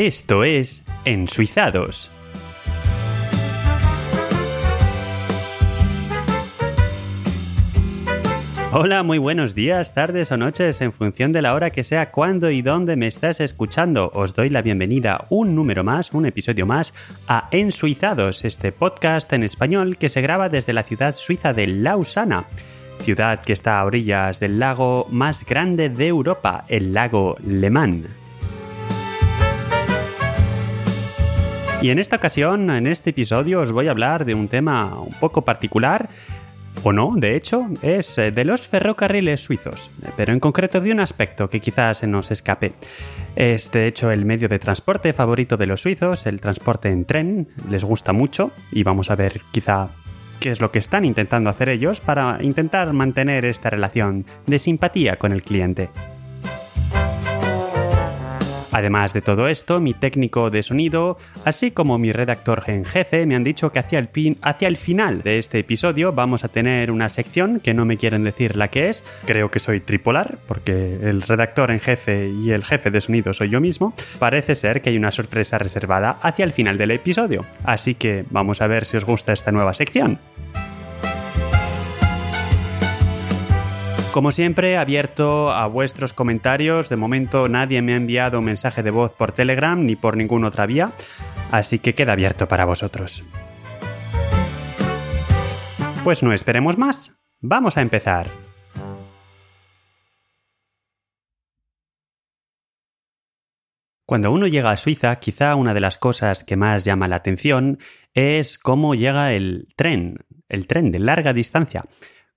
Esto es Ensuizados. Hola, muy buenos días, tardes o noches, en función de la hora que sea, cuándo y dónde me estás escuchando. Os doy la bienvenida un número más, un episodio más, a Ensuizados, este podcast en español que se graba desde la ciudad suiza de Lausana, ciudad que está a orillas del lago más grande de Europa, el lago Le. Y en esta ocasión, en este episodio, os voy a hablar de un tema un poco particular o no, de hecho, es eh, de los ferrocarriles suizos, pero en concreto de un aspecto que quizás se nos escape. Es de hecho el medio de transporte favorito de los suizos, el transporte en tren, les gusta mucho y vamos a ver quizá qué es lo que están intentando hacer ellos para intentar mantener esta relación de simpatía con el cliente. Además de todo esto, mi técnico de sonido, así como mi redactor en jefe, me han dicho que hacia el, hacia el final de este episodio vamos a tener una sección que no me quieren decir la que es. Creo que soy tripolar, porque el redactor en jefe y el jefe de sonido soy yo mismo. Parece ser que hay una sorpresa reservada hacia el final del episodio. Así que vamos a ver si os gusta esta nueva sección. Como siempre, abierto a vuestros comentarios. De momento nadie me ha enviado un mensaje de voz por Telegram ni por ninguna otra vía, así que queda abierto para vosotros. Pues no esperemos más. Vamos a empezar. Cuando uno llega a Suiza, quizá una de las cosas que más llama la atención es cómo llega el tren, el tren de larga distancia.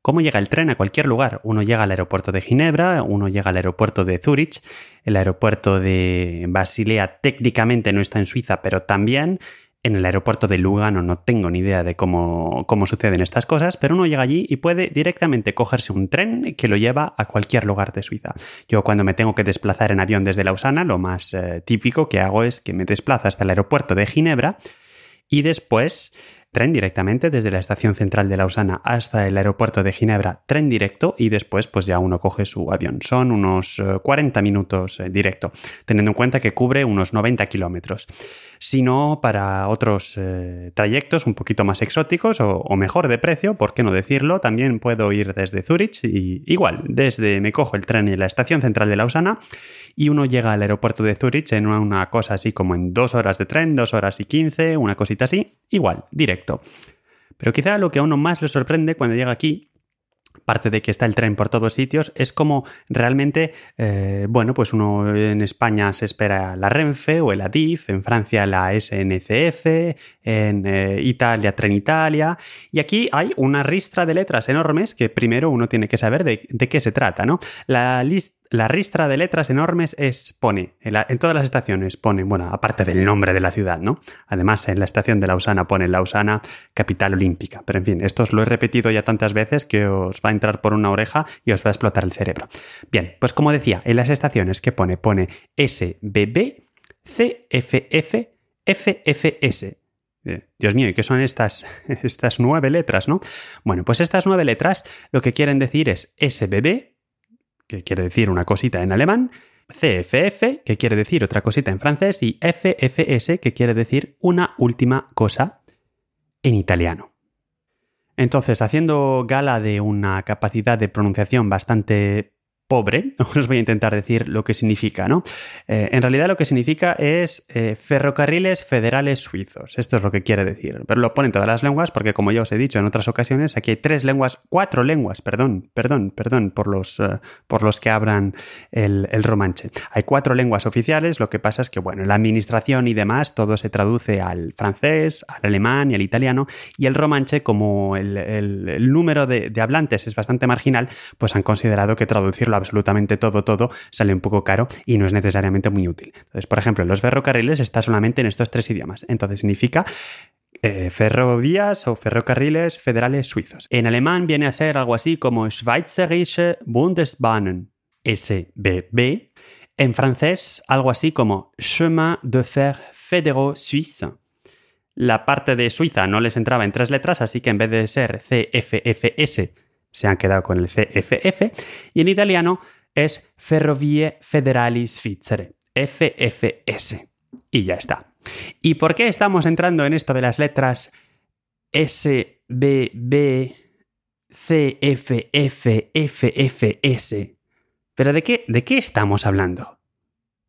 ¿Cómo llega el tren a cualquier lugar? Uno llega al aeropuerto de Ginebra, uno llega al aeropuerto de Zurich, el aeropuerto de Basilea técnicamente no está en Suiza, pero también en el aeropuerto de Lugano no tengo ni idea de cómo, cómo, suceden estas cosas, pero uno llega allí y puede directamente cogerse un tren que lo lleva a cualquier lugar de Suiza. Yo cuando me tengo que desplazar en avión desde Lausana, lo más eh, típico que hago es que me desplazo hasta el aeropuerto de Ginebra y después tren directamente desde la estación central de Lausana hasta el aeropuerto de Ginebra, tren directo y después pues ya uno coge su avión. Son unos 40 eh, minutos eh, directo, teniendo en cuenta que cubre unos 90 kilómetros. Si no, para otros eh, trayectos un poquito más exóticos o, mejor de precio, por qué no decirlo, también puedo ir desde Zurich y igual, desde me cojo el tren en la estación central de Lausana y uno llega al aeropuerto de Zurich en una cosa así como en dos horas de tren, dos horas y quince, una cosita así, igual, directo. Pero quizá lo que a uno más le sorprende cuando llega aquí parte de que está el tren por todos sitios, es como realmente, eh, bueno, pues uno en España se espera la Renfe o el ADIF, en Francia la SNCF, en eh, Italia Trenitalia, y aquí hay una ristra de letras enormes que primero uno tiene que saber de, de qué se trata, ¿no? La lista la ristra de letras enormes es, pone, en, todas las estaciones pone, bueno, aparte del nombre de la ciudad, ¿no? Además, en la estación de Lausana pone Lausana, capital olímpica. Pero en fin, esto os lo he repetido ya tantas veces que os va a entrar por una oreja y os va a explotar el cerebro. Bien, pues como decía, en las estaciones que pone, pone SBB, CFF, FFS. Eh, Dios mío, ¿y qué son estas, estas nueve letras, no? Bueno, pues estas nueve letras lo que quieren decir es SBB, que quiere decir una cosita en alemán, CFF, que quiere decir otra cosita en francés, y FFS, que quiere decir una última cosa en italiano. Entonces, haciendo gala de una capacidad de pronunciación bastante pobre, os voy a intentar decir lo que significa, ¿no? Eh, en realidad lo que significa es eh, ferrocarriles federales suizos, esto es lo que quiere decir, pero lo ponen todas las lenguas porque como ya os he dicho en otras ocasiones, aquí hay tres lenguas, cuatro lenguas, perdón, perdón, perdón, por los, eh, por los que hablan el, romanche. Hay cuatro lenguas oficiales, lo que pasa es que, bueno, la administración y demás, todo se traduce al francés, al alemán y al italiano, y el romanche, como el, número de, de hablantes es bastante marginal, pues han considerado que traducirlo absolutamente todo, todo, sale un poco caro y no es necesariamente muy útil. Entonces, por ejemplo, los ferrocarriles está solamente en estos tres idiomas. Entonces significa eh, ferrovías o ferrocarriles federales suizos. En alemán viene a ser algo así como Schweizerische Bundesbahnen, SBB. En francés, algo así como Chemin de fer fédéraux suisse. La parte de Suiza no les entraba en tres letras, así que en vez de ser CFFS se han quedado con el CFF, y en italiano es Ferrovie Federali Svizzere, FFS. y ya está. ¿Y por qué estamos entrando en esto de las letras S, B, B, F, F, F, F, S? ¿Pero de qué, de qué estamos hablando?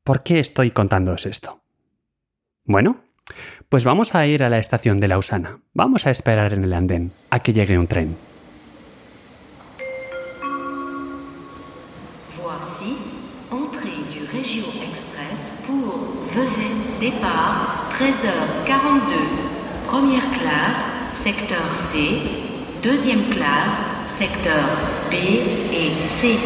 ¿Por qué estoy contándoos esto? Bueno, pues vamos a ir a la estación de Lausana. Vamos a esperar en el andén a que llegue un tren. Voici entrée du Régio Express pour Vevey départ 13h42. Première classe, secteur C. Deuxième classe, secteur B et C.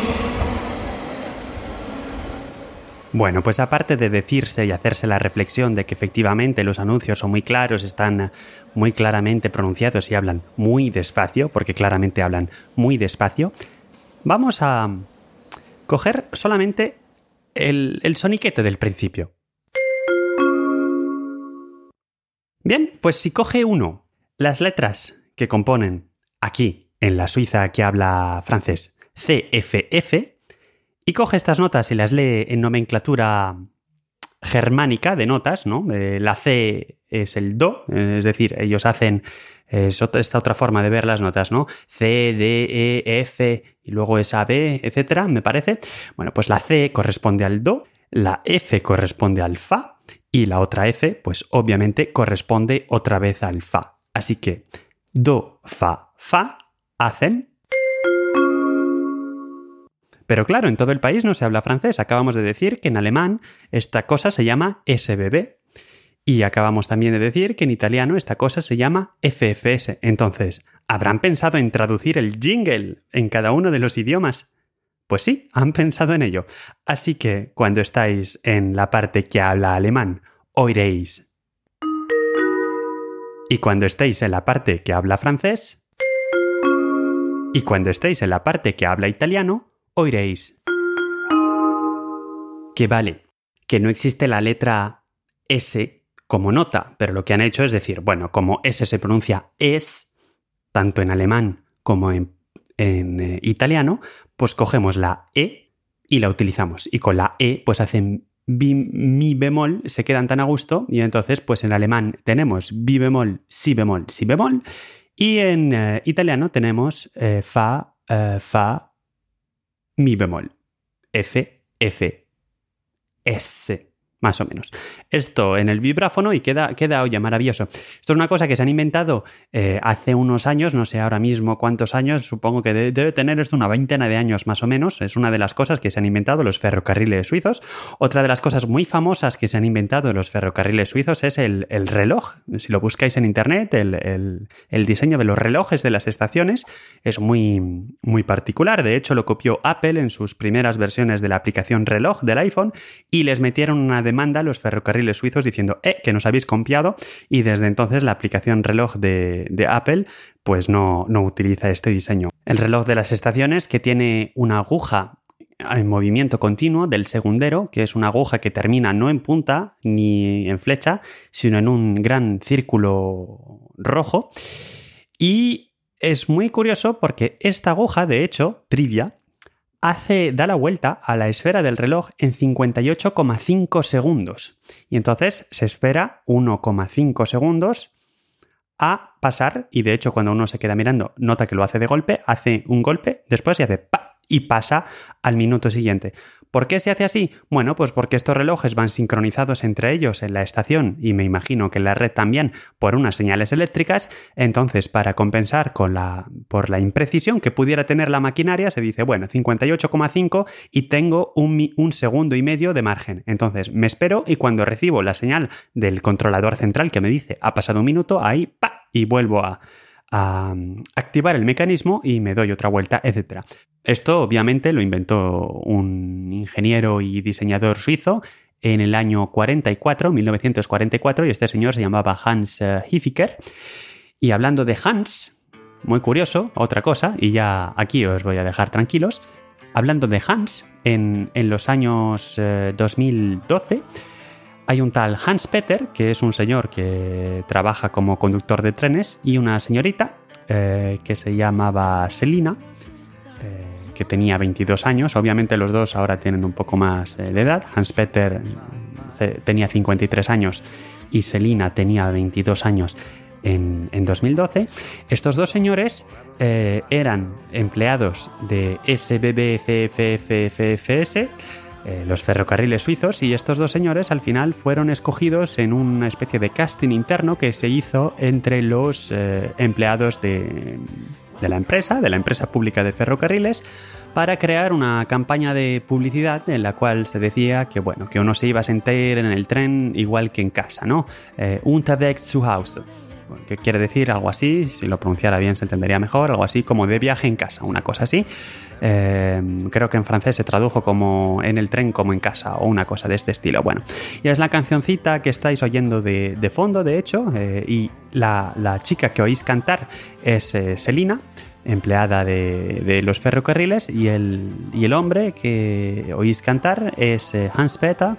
Bueno, pues aparte de decirse y hacerse la reflexión de que efectivamente los anuncios son muy claros, están muy claramente pronunciados y hablan muy despacio, porque claramente hablan muy despacio, vamos a coger solamente el, el soniquete del principio. Bien, pues si coge uno las letras que componen aquí, en la Suiza que habla francés, CFF, y coge estas notas y las lee en nomenclatura germánica de notas, ¿no? Eh, la C es el Do, es decir, ellos hacen esta otra forma de ver las notas, ¿no? C, D, E, F y luego esa B, etcétera, me parece. Bueno, pues la C corresponde al Do, la F corresponde al Fa y la otra F, pues obviamente corresponde otra vez al Fa. Así que Do, Fa, Fa hacen pero claro, en todo el país no se habla francés. Acabamos de decir que en alemán esta cosa se llama SBB. Y acabamos también de decir que en italiano esta cosa se llama FFS. Entonces, ¿habrán pensado en traducir el jingle en cada uno de los idiomas? Pues sí, han pensado en ello. Así que cuando estáis en la parte que habla alemán, oiréis. Y cuando estéis en la parte que habla francés. Y cuando estéis en la parte que habla italiano, oiréis que vale, que no existe la letra S como nota, pero lo que han hecho es decir, bueno, como S se pronuncia es, tanto en alemán como en, eh, italiano, pues cogemos la E y la utilizamos. Y con la E, pues hacen mi bemol, se quedan tan a gusto, y entonces, pues en alemán tenemos bi bemol, si bemol, si bemol, y en eh, italiano tenemos eh, fa, fa, mi bemol. F, F, S más o menos. Esto en el vibráfono y queda, queda oye, maravilloso. Esto es una cosa que se han inventado eh, hace unos años, no sé ahora mismo cuántos años, supongo que debe tener esto una veintena de años más o menos. Es una de las cosas que se han inventado los ferrocarriles suizos. Otra de las cosas muy famosas que se han inventado los ferrocarriles suizos es el, reloj. Si lo buscáis en internet, el, el, diseño de los relojes de las estaciones es muy, muy particular. De hecho, lo copió Apple en sus primeras versiones de la aplicación reloj del iPhone y les metieron una demanda a los ferrocarriles suizos diciendo eh, que nos habéis copiado y desde entonces la aplicación reloj de, Apple pues no, no utiliza este diseño. El reloj de las estaciones que tiene una aguja en movimiento continuo del segundero, que es una aguja que termina no en punta ni en flecha, sino en un gran círculo rojo. Y es muy curioso porque esta aguja, de hecho, trivia, hace, da la vuelta a la esfera del reloj en 58,5 segundos. Y entonces se espera 1,5 segundos a pasar, y de hecho cuando uno se queda mirando nota que lo hace de golpe, hace un golpe, después y hace pa y pasa al minuto siguiente. ¿Por qué se hace así? Bueno, pues porque estos relojes van sincronizados entre ellos en la estación y me imagino que en la red también por unas señales eléctricas, entonces para compensar con la, por la imprecisión que pudiera tener la maquinaria se dice, bueno, 58,5 y tengo un, un segundo y medio de margen. Entonces me espero y cuando recibo la señal del controlador central que me dice ha pasado un minuto, ahí pa y vuelvo a, a activar el mecanismo y me doy otra vuelta, etc. Esto obviamente lo inventó un ingeniero y diseñador suizo en el año 44, 1944, y este señor se llamaba Hans eh, Hiffiker. Y hablando de Hans, muy curioso, otra cosa, y ya aquí os voy a dejar tranquilos, hablando de Hans, en, los años 2012, eh, hay un tal Hans Peter, que es un señor que trabaja como conductor de trenes, y una señorita eh, que se llamaba Selina, que tenía 22 años. Obviamente los dos ahora tienen un poco más de edad. Hans Peter tenía 53 años y Selina tenía 22 años en, 2012, estos dos señores eh, eran empleados de SBBFFFS, eh, los ferrocarriles suizos, y estos dos señores al final fueron escogidos en una especie de casting interno que se hizo entre los eh, empleados de, de la empresa, de la empresa pública de ferrocarriles, para crear una campaña de publicidad en la cual se decía que bueno, que uno se iba a sentar en el tren igual que en casa, ¿no? Eh, Unterwegs zu Hause. Que quiere decir algo así, si lo pronunciara bien se entendería mejor, algo así como de viaje en casa, una cosa así. Eh, creo que en francés se tradujo como en el tren como en casa o una cosa de este estilo. Bueno, y es la cancioncita que estáis oyendo de, fondo, de hecho, eh, y la, chica que oís cantar es Selina empleada de, los ferrocarriles, y el, y el, hombre que oís cantar es eh, Hans Peter,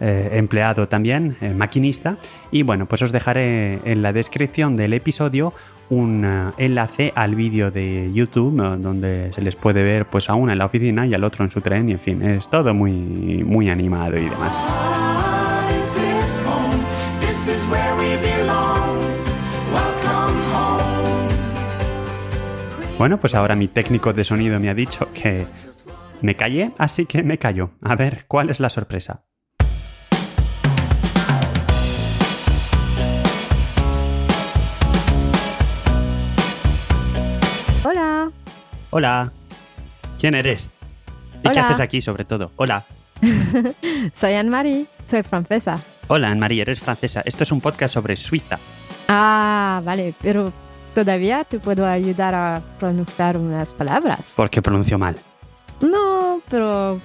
eh, empleado también, eh, maquinista. Y bueno, pues os dejaré en la descripción del episodio un enlace al vídeo de YouTube donde se les puede ver pues a una en la oficina y al otro en su tren y en fin, es todo muy, muy animado y demás. Bueno, pues ahora mi técnico de sonido me ha dicho que me callé, así que me callo. A ver, ¿cuál es la sorpresa? Hola. Hola. ¿ Quién eres? ¿Y qué haces aquí sobre todo? Hola. soy Anne-Marie, soy francesa. Hola Anne-Marie, eres francesa. Esto es un podcast sobre Suiza. Ah, vale, pero todavía te puedo ayudar a pronunciar unas palabras. Porque pronuncio mal. No, pero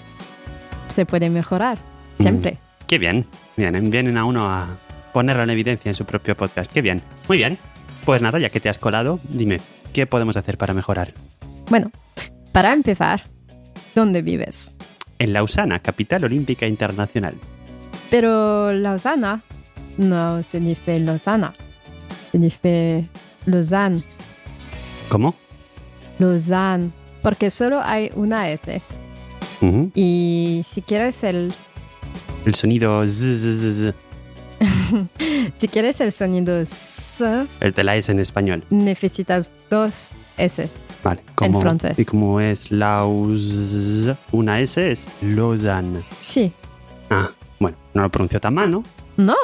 se puede mejorar, siempre. Mm, qué bien. Vienen, vienen a uno a ponerlo en evidencia en su propio podcast. Qué bien. Muy bien. Pues nada, ya que te has colado, dime, ¿qué podemos hacer para mejorar? Bueno, para empezar, ¿dónde vives? En Lausana, capital olímpica internacional. Pero Lausana no significa Lausana, significa Lausanne. ¿Cómo? Lausanne, porque solo hay una S. Y si quieres el... El sonido z, si quieres el sonido S... El de la S en español. Necesitas dos S. Vale. ¿cómo, ¿Y cómo es Laus? Una S es Lausanne. Sí. Ah, bueno, no lo pronuncio tan mal, ¿no? No,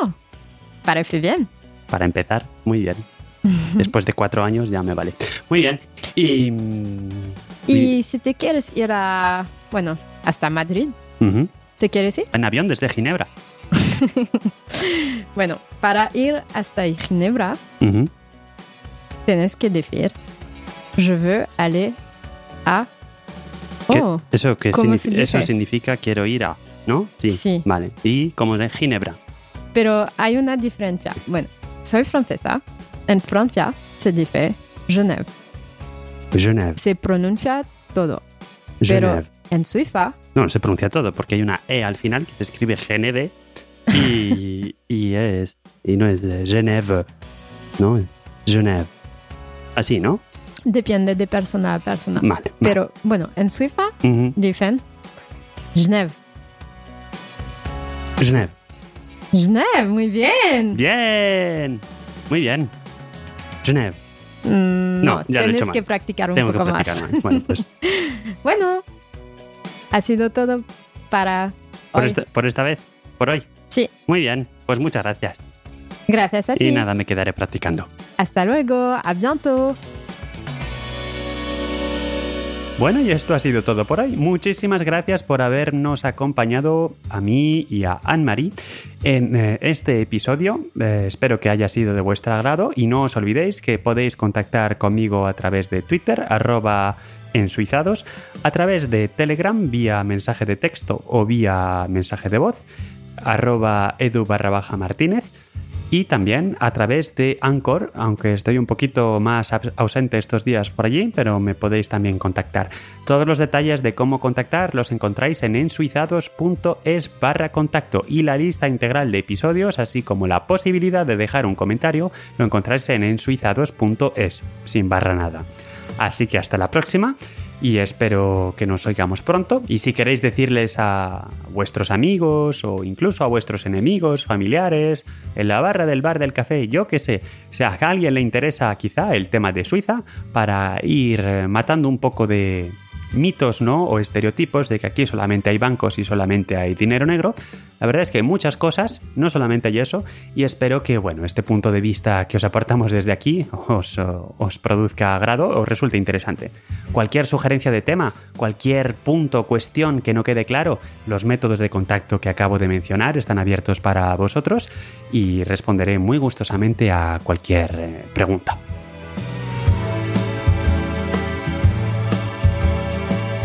parece bien. Para empezar, muy bien. Después de cuatro años ya me vale. Muy bien. Y, y, si te quieres ir a, bueno, hasta Madrid, ¿te quieres ir? En avión desde Ginebra. bueno, para ir hasta Ginebra, tienes que decir, je veux aller a... Oh, ¿Eso, qué significa? eso significa quiero ir a, ¿no? Sí. sí. Vale. Y como de Ginebra. Pero hay una diferencia. Bueno, soy francesa en Francia se dice Genève. Genève. Se pronuncia todo. Pero en Suiza. No, se pronuncia todo porque hay una E al final que se escribe Geneve y, y, es, y no es Genève, no, es Genève. Así, ¿no? Depende de persona a persona. Vale. Pero bueno, en Suiza dicen Genève. Genève. Genève, muy bien. Bien. Muy bien. Genève. Mm, no, ya tienes que practicar un poco más. Bueno, pues. bueno, ha sido todo para por hoy. Esta, por esta vez, por hoy. Sí. Muy bien, pues muchas gracias. Gracias a ti. Y nada, me quedaré practicando. Hasta luego, a bientôt. Bueno, y esto ha sido todo por hoy. Muchísimas gracias por habernos acompañado a mí y a Anne-Marie en eh, este episodio. Eh, espero que haya sido de vuestro agrado y no os olvidéis que podéis contactar conmigo a través de Twitter, arroba ensuizados, a través de Telegram vía mensaje de texto o vía mensaje de voz, arroba edu barra martínez y también a través de Anchor, aunque estoy un poquito más ausente estos días por allí, pero me podéis también contactar. Todos los detalles de cómo contactar los encontráis en ensuizados.es barra contacto y la lista integral de episodios, así como la posibilidad de dejar un comentario, lo encontráis en ensuizados.es, sin barra nada. Así que hasta la próxima y espero que nos oigamos pronto. Y si queréis decirles a vuestros amigos o incluso a vuestros enemigos, familiares, en la barra del bar del café, yo qué sé, si a alguien le interesa quizá el tema de Suiza, para ir matando un poco de mitos, ¿no? O estereotipos de que aquí solamente hay bancos y solamente hay dinero negro. La verdad es que hay muchas cosas, no solamente hay eso, y espero que, bueno, este punto de vista que os aportamos desde aquí os, os produzca agrado, os resulte interesante. Cualquier sugerencia de tema, cualquier punto, cuestión que no quede claro, los métodos de contacto que acabo de mencionar están abiertos para vosotros y responderé muy gustosamente a cualquier eh, pregunta.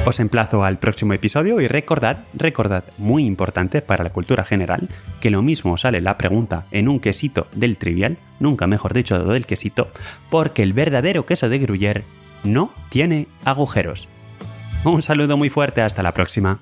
Os emplazo al próximo episodio y recordad, recordad, muy importante para la cultura general, que lo mismo sale la pregunta en un quesito del trivial, nunca mejor dicho del quesito, porque el verdadero queso de Gruyère no tiene agujeros. Un saludo muy fuerte, hasta la próxima.